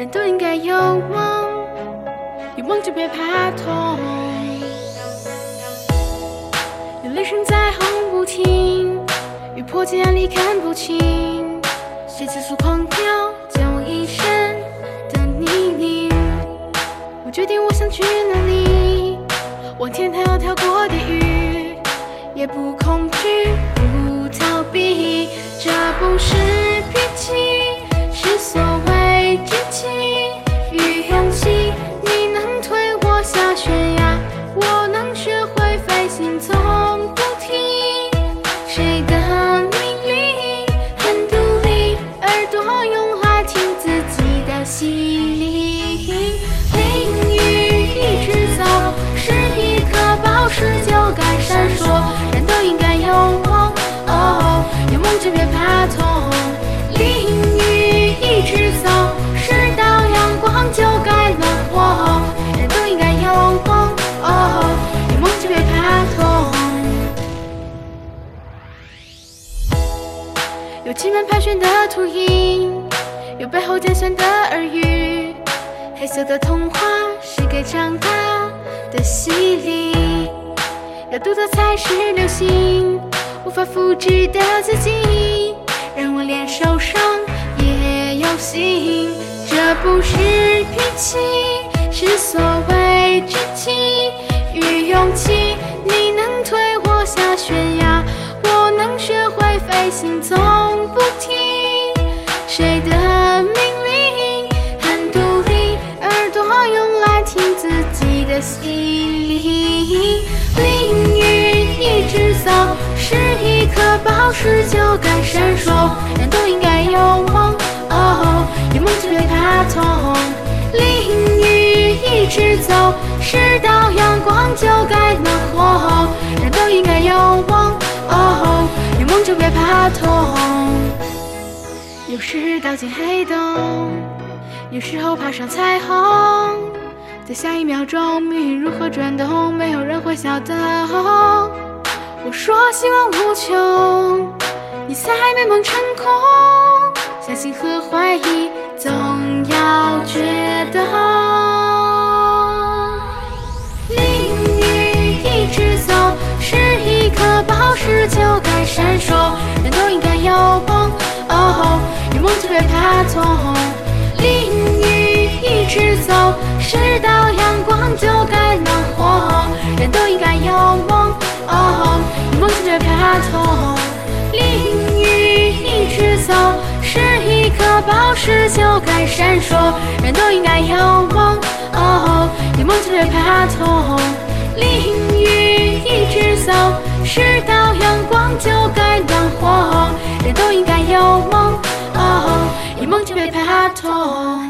人都应该有梦，有梦就别怕痛。有雷声在轰不停，雨泼进眼里看不清，谁急速狂飙，溅我一身的泥泞。我决定我想去哪里，往天堂要跳过地狱，也不恐惧，不逃避，这不是颗宝石就该闪烁。人都应该有梦，哦，有梦就别怕痛。淋雨一直走，是到阳光就该暖和。人都应该有梦，哦，有梦就别怕痛。有气门盘旋的秃鹰，有背后尖酸的耳语。黑色的童话是给长大的洗礼，要读的才是流行，无法复制的自己，让我连受伤也有心。这不是脾气，是所谓志气与勇气。你能推我下悬崖，我能学会飞行，从不听。谁的命令很独立，耳朵用来听自己的心颗宝石就该闪烁。人都应该有梦，哦，有梦就别怕痛。淋雨一直走，是到阳光就该暖和。人都应该有梦，哦，有梦就别怕痛。有时掉进黑洞，有时候爬上彩虹，在下一秒钟，命运如何转动，没有人会晓得。我说希望无穷，你才美梦成空，相信和怀疑总要决斗。淋雨一直走，是一颗宝石就该闪烁。人都应该有梦，哦，有梦就别怕痛。淋雨一直走，是到阳光就宝石就该闪烁。人都应该有梦，哦，有梦就别怕痛。淋雨一直走，是道阳光就该暖和。人都应该有梦，哦，有梦就别怕痛。